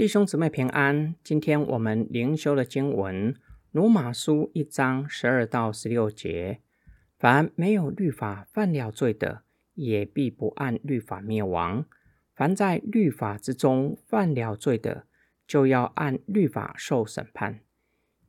弟兄姊妹平安。今天我们灵修的经文，罗马书一章十二到十六节：凡没有律法犯了罪的，也必不按律法灭亡；凡在律法之中犯了罪的，就要按律法受审判。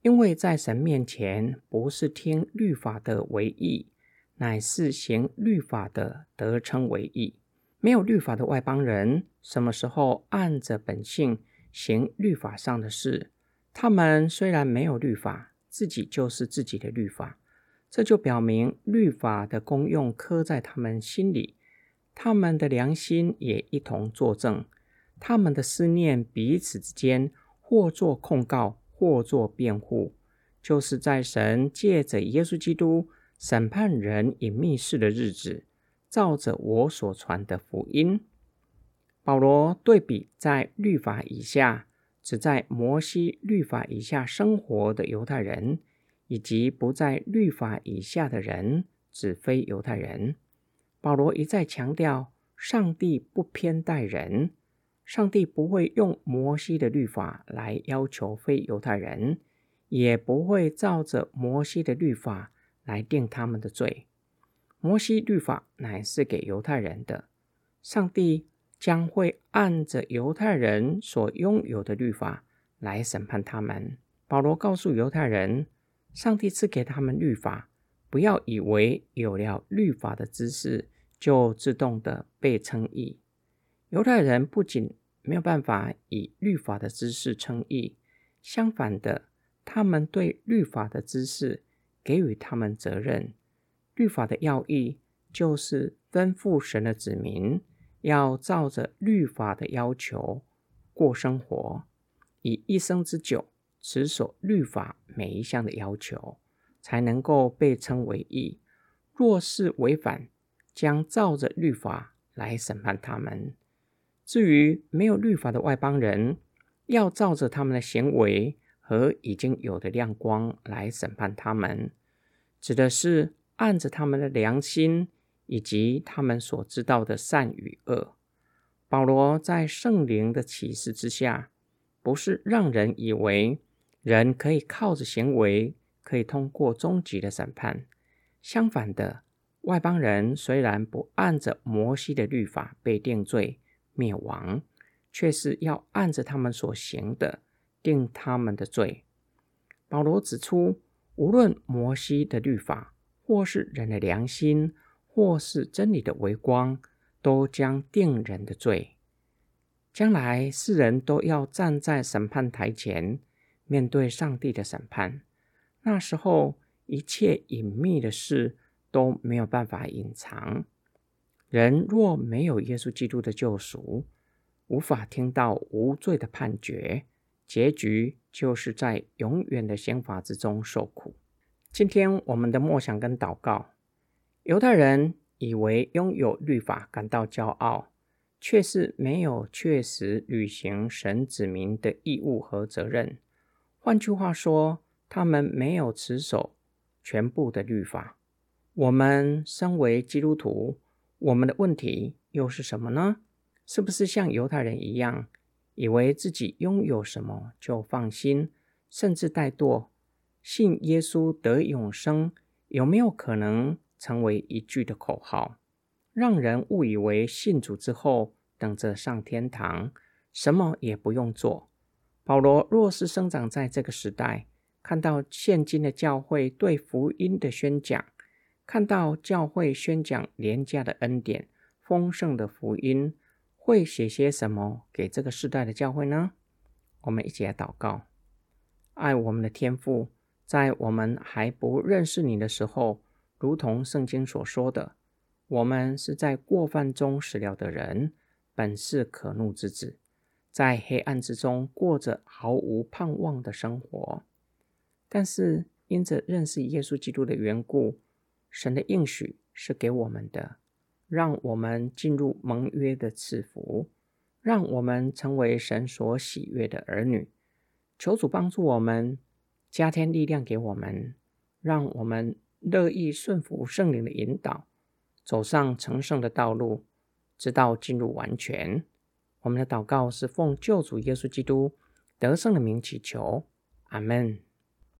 因为在神面前，不是听律法的为义，乃是行律法的得称为义。没有律法的外邦人，什么时候按着本性？行律法上的事，他们虽然没有律法，自己就是自己的律法。这就表明律法的功用刻在他们心里，他们的良心也一同作证。他们的思念彼此之间，或作控告，或作辩护，就是在神借着耶稣基督审判人隐秘事的日子，照着我所传的福音。保罗对比在律法以下，只在摩西律法以下生活的犹太人，以及不在律法以下的人，指非犹太人。保罗一再强调，上帝不偏待人，上帝不会用摩西的律法来要求非犹太人，也不会照着摩西的律法来定他们的罪。摩西律法乃是给犹太人的，上帝。将会按着犹太人所拥有的律法来审判他们。保罗告诉犹太人，上帝赐给他们律法，不要以为有了律法的知识就自动的被称义。犹太人不仅没有办法以律法的知识称义，相反的，他们对律法的知识给予他们责任。律法的要义就是吩咐神的子民。要照着律法的要求过生活，以一生之久持守律法每一项的要求，才能够被称为义。若是违反，将照着律法来审判他们。至于没有律法的外邦人，要照着他们的行为和已经有的亮光来审判他们，指的是按着他们的良心。以及他们所知道的善与恶，保罗在圣灵的启示之下，不是让人以为人可以靠着行为可以通过终极的审判。相反的，外邦人虽然不按着摩西的律法被定罪灭亡，却是要按着他们所行的定他们的罪。保罗指出，无论摩西的律法或是人的良心。或是真理的微光，都将定人的罪。将来世人都要站在审判台前，面对上帝的审判。那时候，一切隐秘的事都没有办法隐藏。人若没有耶稣基督的救赎，无法听到无罪的判决，结局就是在永远的刑罚之中受苦。今天我们的默想跟祷告。犹太人以为拥有律法感到骄傲，却是没有确实履行神子民的义务和责任。换句话说，他们没有持守全部的律法。我们身为基督徒，我们的问题又是什么呢？是不是像犹太人一样，以为自己拥有什么就放心，甚至怠惰？信耶稣得永生，有没有可能？成为一句的口号，让人误以为信主之后等着上天堂，什么也不用做。保罗若是生长在这个时代，看到现今的教会对福音的宣讲，看到教会宣讲廉价的恩典、丰盛的福音，会写些什么给这个时代的教会呢？我们一起来祷告：爱我们的天父，在我们还不认识你的时候。如同圣经所说的，我们是在过犯中死了的人，本是可怒之子，在黑暗之中过着毫无盼望的生活。但是因着认识耶稣基督的缘故，神的应许是给我们的，让我们进入盟约的赐福，让我们成为神所喜悦的儿女。求主帮助我们，加添力量给我们，让我们。乐意顺服圣灵的引导，走上成圣的道路，直到进入完全。我们的祷告是奉救主耶稣基督得胜的名祈求，阿门。